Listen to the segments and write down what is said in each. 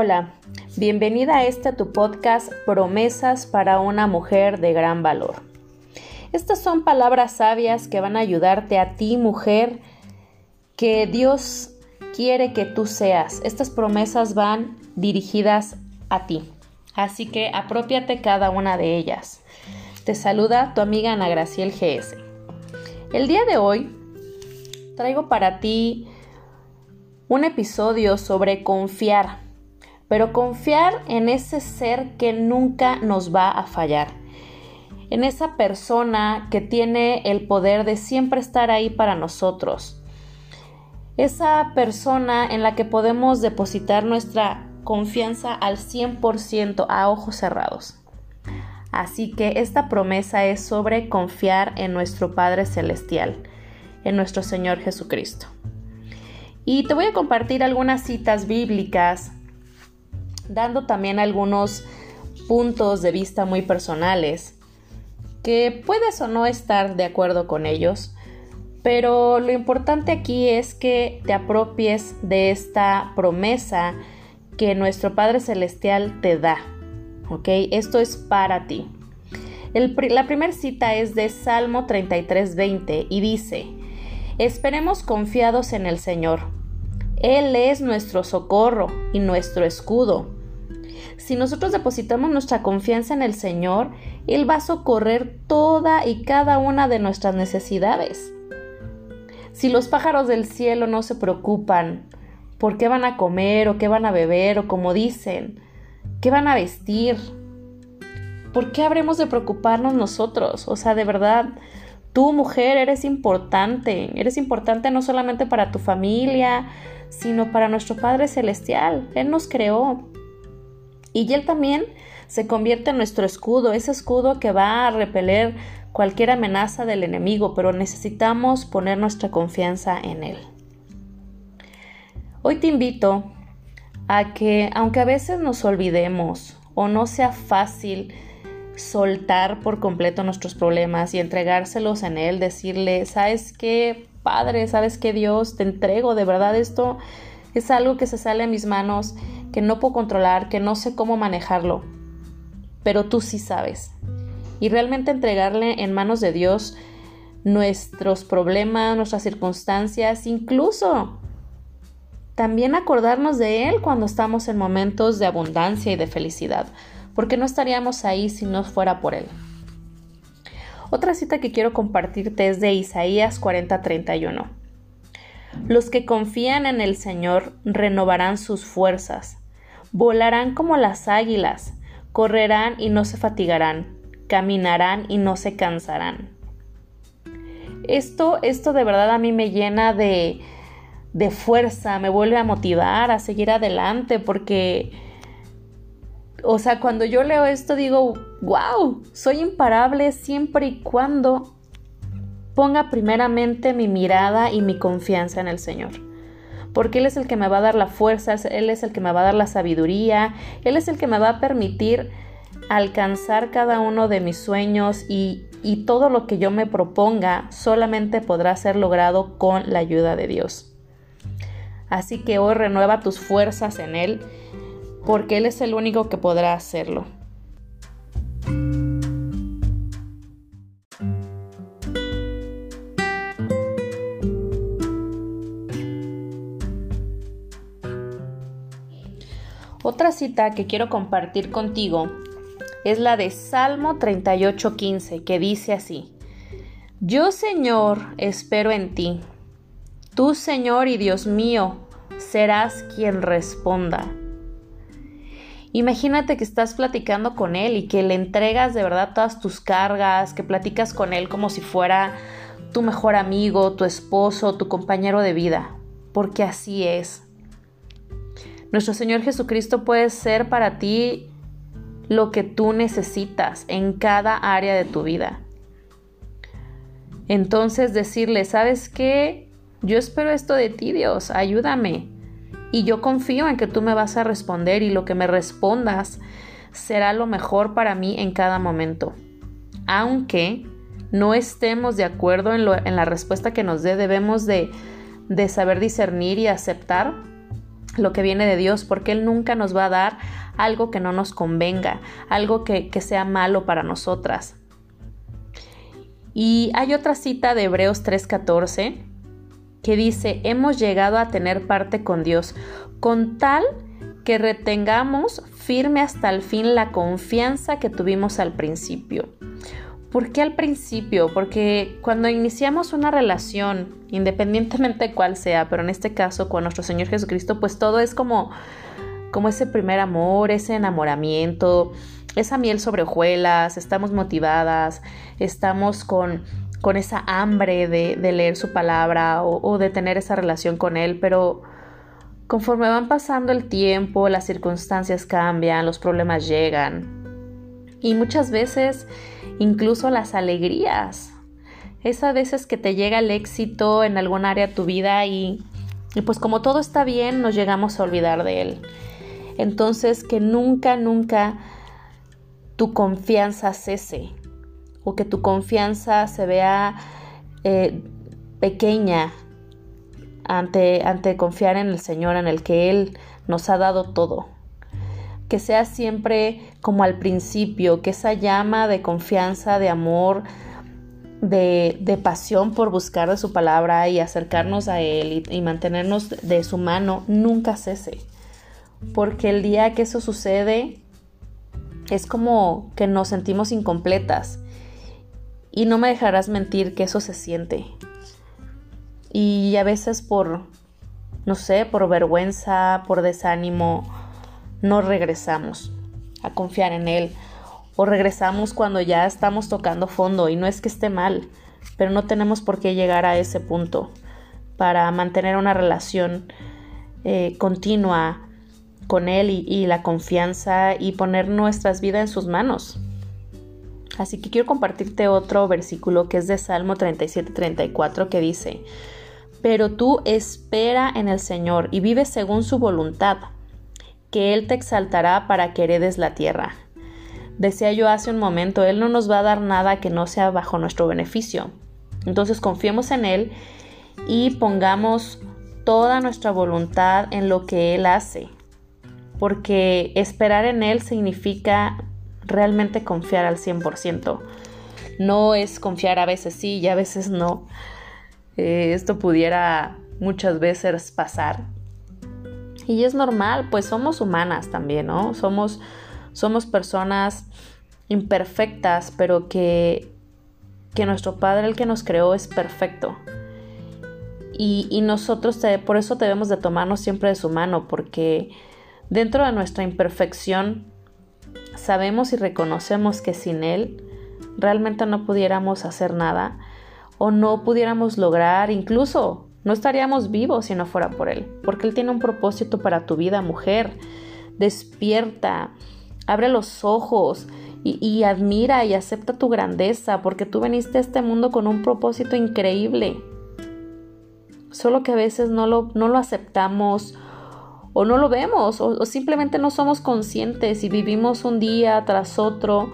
Hola, bienvenida a este tu podcast Promesas para una mujer de gran valor. Estas son palabras sabias que van a ayudarte a ti, mujer, que Dios quiere que tú seas. Estas promesas van dirigidas a ti. Así que apropiate cada una de ellas. Te saluda tu amiga Ana Graciel GS. El día de hoy traigo para ti un episodio sobre confiar pero confiar en ese ser que nunca nos va a fallar, en esa persona que tiene el poder de siempre estar ahí para nosotros, esa persona en la que podemos depositar nuestra confianza al 100% a ojos cerrados. Así que esta promesa es sobre confiar en nuestro Padre Celestial, en nuestro Señor Jesucristo. Y te voy a compartir algunas citas bíblicas dando también algunos puntos de vista muy personales, que puedes o no estar de acuerdo con ellos, pero lo importante aquí es que te apropies de esta promesa que nuestro Padre Celestial te da. ¿Ok? Esto es para ti. la primera cita es de Salmo 33:20 y dice, Esperemos confiados en el Señor. Él es nuestro socorro y nuestro escudo. Si nosotros depositamos nuestra confianza en el Señor, Él va a socorrer toda y cada una de nuestras necesidades. Si los pájaros del cielo no se preocupan por qué van a comer o qué van a beber o como dicen, qué van a vestir, ¿por qué habremos de preocuparnos nosotros? O sea, de verdad, tú mujer eres importante, eres importante no solamente para tu familia, sino para nuestro Padre Celestial. Él nos creó. Y Él también se convierte en nuestro escudo, ese escudo que va a repeler cualquier amenaza del enemigo, pero necesitamos poner nuestra confianza en Él. Hoy te invito a que, aunque a veces nos olvidemos o no sea fácil soltar por completo nuestros problemas y entregárselos en Él, decirle, ¿sabes qué, Padre? ¿Sabes qué, Dios? Te entrego, de verdad esto es algo que se sale a mis manos que no puedo controlar, que no sé cómo manejarlo, pero tú sí sabes. Y realmente entregarle en manos de Dios nuestros problemas, nuestras circunstancias, incluso también acordarnos de Él cuando estamos en momentos de abundancia y de felicidad, porque no estaríamos ahí si no fuera por Él. Otra cita que quiero compartirte es de Isaías 40:31. Los que confían en el Señor renovarán sus fuerzas, volarán como las águilas, correrán y no se fatigarán, caminarán y no se cansarán. Esto, esto de verdad a mí me llena de, de fuerza, me vuelve a motivar a seguir adelante porque, o sea, cuando yo leo esto digo, wow, soy imparable siempre y cuando ponga primeramente mi mirada y mi confianza en el Señor porque Él es el que me va a dar la fuerza, Él es el que me va a dar la sabiduría, Él es el que me va a permitir alcanzar cada uno de mis sueños y, y todo lo que yo me proponga solamente podrá ser logrado con la ayuda de Dios. Así que hoy renueva tus fuerzas en Él, porque Él es el único que podrá hacerlo. Otra cita que quiero compartir contigo es la de Salmo 38:15, que dice así, Yo Señor espero en ti, tú Señor y Dios mío serás quien responda. Imagínate que estás platicando con Él y que le entregas de verdad todas tus cargas, que platicas con Él como si fuera tu mejor amigo, tu esposo, tu compañero de vida, porque así es. Nuestro Señor Jesucristo puede ser para ti lo que tú necesitas en cada área de tu vida. Entonces decirle, ¿sabes qué? Yo espero esto de ti, Dios, ayúdame. Y yo confío en que tú me vas a responder y lo que me respondas será lo mejor para mí en cada momento. Aunque no estemos de acuerdo en, la respuesta que nos dé, debemos de, de saber discernir y aceptar lo que viene de Dios, porque Él nunca nos va a dar algo que no nos convenga, algo que, que sea malo para nosotras. Y hay otra cita de Hebreos 3:14 que dice, hemos llegado a tener parte con Dios, con tal que retengamos firme hasta el fin la confianza que tuvimos al principio. ¿Por qué al principio? Porque cuando iniciamos una relación, independientemente de cuál sea, pero en este caso con nuestro Señor Jesucristo, pues todo es como, como ese primer amor, ese enamoramiento, esa miel sobre hojuelas, estamos motivadas, estamos con, con esa hambre de, leer su palabra o, o de tener esa relación con Él, pero conforme van pasando el tiempo, las circunstancias cambian, los problemas llegan. Y muchas veces incluso las alegrías. Esas veces que te llega el éxito en algún área de tu vida y, y pues como todo está bien, nos llegamos a olvidar de él. Entonces que nunca, nunca tu confianza cese o que tu confianza se vea eh, pequeña ante, ante confiar en el Señor, en el que Él nos ha dado todo que sea siempre como al principio, que esa llama de confianza, de amor, de, pasión por buscar de su palabra y acercarnos a Él y, y mantenernos de su mano nunca cese. Porque el día que eso sucede es como que nos sentimos incompletas. Y no me dejarás mentir que eso se siente. Y a veces por, no sé, por vergüenza, por desánimo, no regresamos a confiar en Él. O regresamos cuando ya estamos tocando fondo y no es que esté mal, pero no tenemos por qué llegar a ese punto. Para mantener una relación eh, continua con Él y, y la confianza y poner nuestras vidas en sus manos. Así que quiero compartirte otro versículo que es de Salmo 37-34 que dice, pero tú espera en el Señor y vive según su voluntad que Él te exaltará para que heredes la tierra. Decía yo hace un momento, Él no nos va a dar nada que no sea bajo nuestro beneficio. Entonces confiemos en Él y pongamos toda nuestra voluntad en lo que Él hace, porque esperar en Él significa realmente confiar al 100%. No es confiar a veces sí y a veces no. Eh, esto pudiera muchas veces pasar, y es normal, pues somos humanas también, ¿no? Somos, somos personas imperfectas, pero que, que nuestro Padre, el que nos creó, es perfecto. Y, y nosotros por eso debemos de tomarnos siempre de su mano, porque dentro de nuestra imperfección sabemos y reconocemos que sin Él realmente no pudiéramos hacer nada o no pudiéramos lograr incluso no estaríamos vivos si no fuera por Él, porque Él tiene un propósito para tu vida, mujer. Despierta, abre los ojos y, admira y acepta tu grandeza, porque tú veniste a este mundo con un propósito increíble. Solo que a veces no lo, no lo aceptamos o no lo vemos o, o simplemente no somos conscientes y vivimos un día tras otro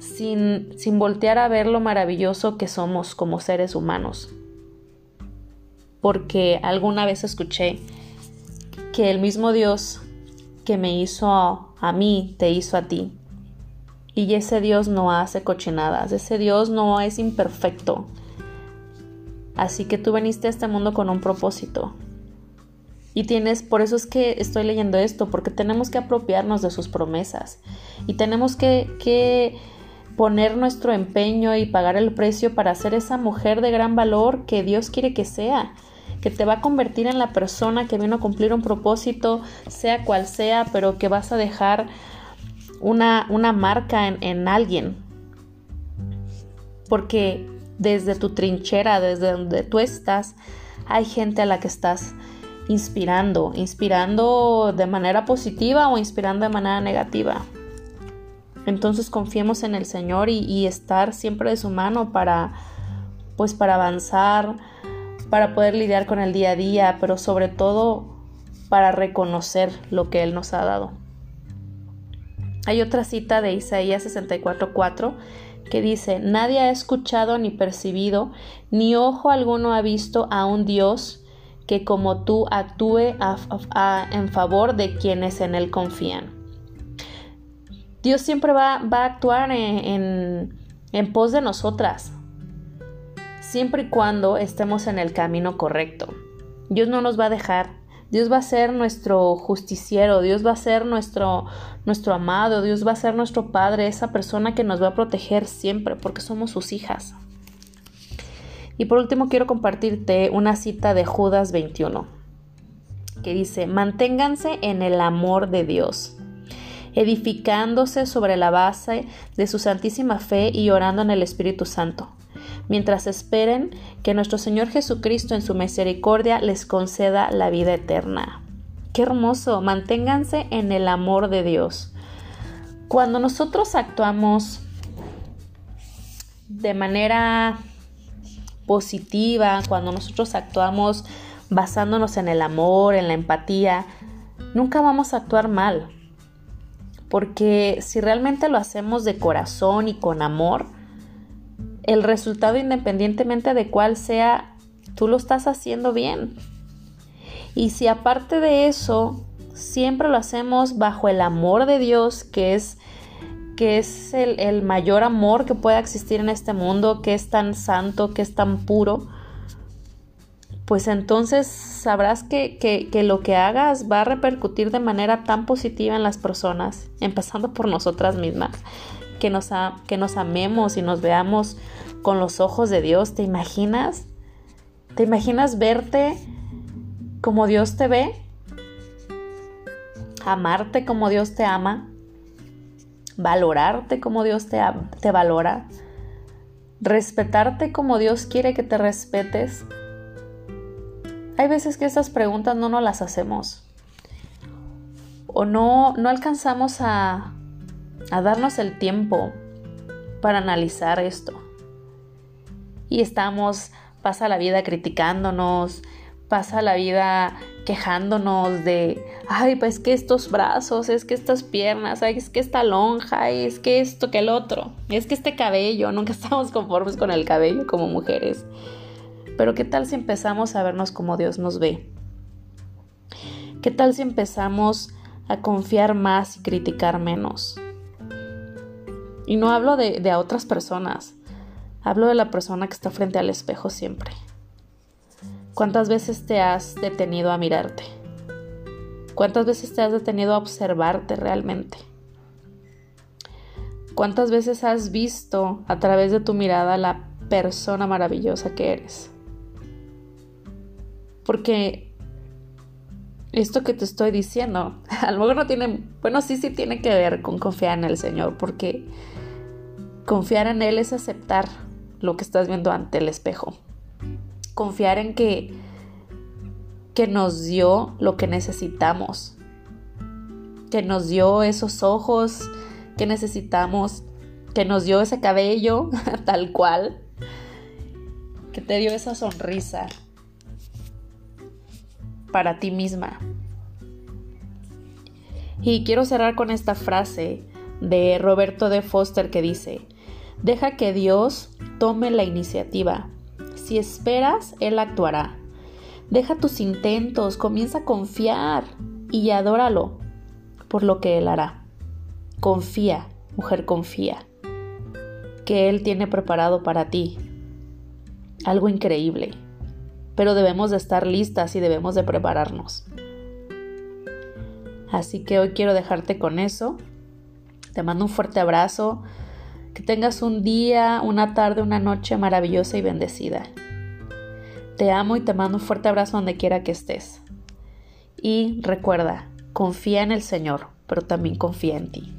sin, sin voltear a ver lo maravilloso que somos como seres humanos porque alguna vez escuché que el mismo Dios que me hizo a, mí, te hizo a ti. Y ese Dios no hace cochinadas, ese Dios no es imperfecto. Así que tú veniste a este mundo con un propósito. Y tienes, por eso es que estoy leyendo esto, porque tenemos que apropiarnos de sus promesas. Y tenemos que, que poner nuestro empeño y pagar el precio para ser esa mujer de gran valor que Dios quiere que sea que te va a convertir en la persona que vino a cumplir un propósito, sea cual sea, pero que vas a dejar una, una marca en, en alguien. Porque desde tu trinchera, desde donde tú estás, hay gente a la que estás inspirando, inspirando de manera positiva o inspirando de manera negativa. Entonces confiemos en el Señor y, y, estar siempre de su mano para, pues para avanzar, para poder lidiar con el día a día, pero sobre todo para reconocer lo que Él nos ha dado. Hay otra cita de Isaías 64:4 que dice, Nadie ha escuchado ni percibido, ni ojo alguno ha visto a un Dios que como tú actúe en favor de quienes en Él confían. Dios siempre va, a actuar en, en pos de nosotras, siempre y cuando estemos en el camino correcto. Dios no nos va a dejar. Dios va a ser nuestro justiciero, Dios va a ser nuestro, nuestro amado, Dios va a ser nuestro Padre, esa persona que nos va a proteger siempre porque somos sus hijas. Y por último quiero compartirte una cita de Judas 21 que dice, manténganse en el amor de Dios, edificándose sobre la base de su santísima fe y orando en el Espíritu Santo, mientras esperen que nuestro Señor Jesucristo en su misericordia les conceda la vida eterna. Qué hermoso, manténganse en el amor de Dios. Cuando nosotros actuamos de manera positiva, cuando nosotros actuamos basándonos en el amor, en la empatía, nunca vamos a actuar mal. Porque si realmente lo hacemos de corazón y con amor, el resultado independientemente de cuál sea, tú lo estás haciendo bien. Y si aparte de eso, siempre lo hacemos bajo el amor de Dios, que es que es el, mayor amor que pueda existir en este mundo, que es tan santo, que es tan puro, pues entonces sabrás que, que, lo que hagas va a repercutir de manera tan positiva en las personas, empezando por nosotras mismas, que nos, que nos amemos y nos veamos con los ojos de Dios. ¿Te imaginas? ¿Te imaginas verte como Dios te ve? Amarte como Dios te ama valorarte como Dios te, te valora, respetarte como Dios quiere que te respetes. Hay veces que estas preguntas no nos las hacemos o no, no alcanzamos a, a darnos el tiempo para analizar esto. Y estamos, pasa la vida criticándonos, pasa la vida quejándonos de, ay, pues que estos brazos, es que estas piernas, ay, es que esta lonja, es que esto, que el otro, es que este cabello, nunca estamos conformes con el cabello como mujeres. Pero ¿qué tal si empezamos a vernos como Dios nos ve? ¿Qué tal si empezamos a confiar más y criticar menos? Y no hablo de, de a otras personas, hablo de la persona que está frente al espejo siempre. ¿Cuántas veces te has detenido a mirarte? ¿Cuántas veces te has detenido a observarte realmente? ¿Cuántas veces has visto a través de tu mirada la persona maravillosa que eres? Porque esto que te estoy diciendo, a lo mejor no tiene, bueno, sí, sí tiene que ver con confiar en el Señor, porque confiar en Él es aceptar lo que estás viendo ante el espejo. Confiar en que, que nos dio lo que necesitamos, que nos dio esos ojos que necesitamos, que nos dio ese cabello tal cual, que te dio esa sonrisa para ti misma. Y quiero cerrar con esta frase de Roberto de Foster que dice, deja que Dios tome la iniciativa si esperas, Él actuará. Deja tus intentos, comienza a confiar y adóralo por lo que Él hará. Confía, mujer, confía, que Él tiene preparado para ti algo increíble, pero debemos de estar listas y debemos de prepararnos. Así que hoy quiero dejarte con eso. Te mando un fuerte abrazo. Que tengas un día, una tarde, una noche maravillosa y bendecida. Te amo y te mando un fuerte abrazo donde quiera que estés. Y recuerda, confía en el Señor, pero también confía en ti.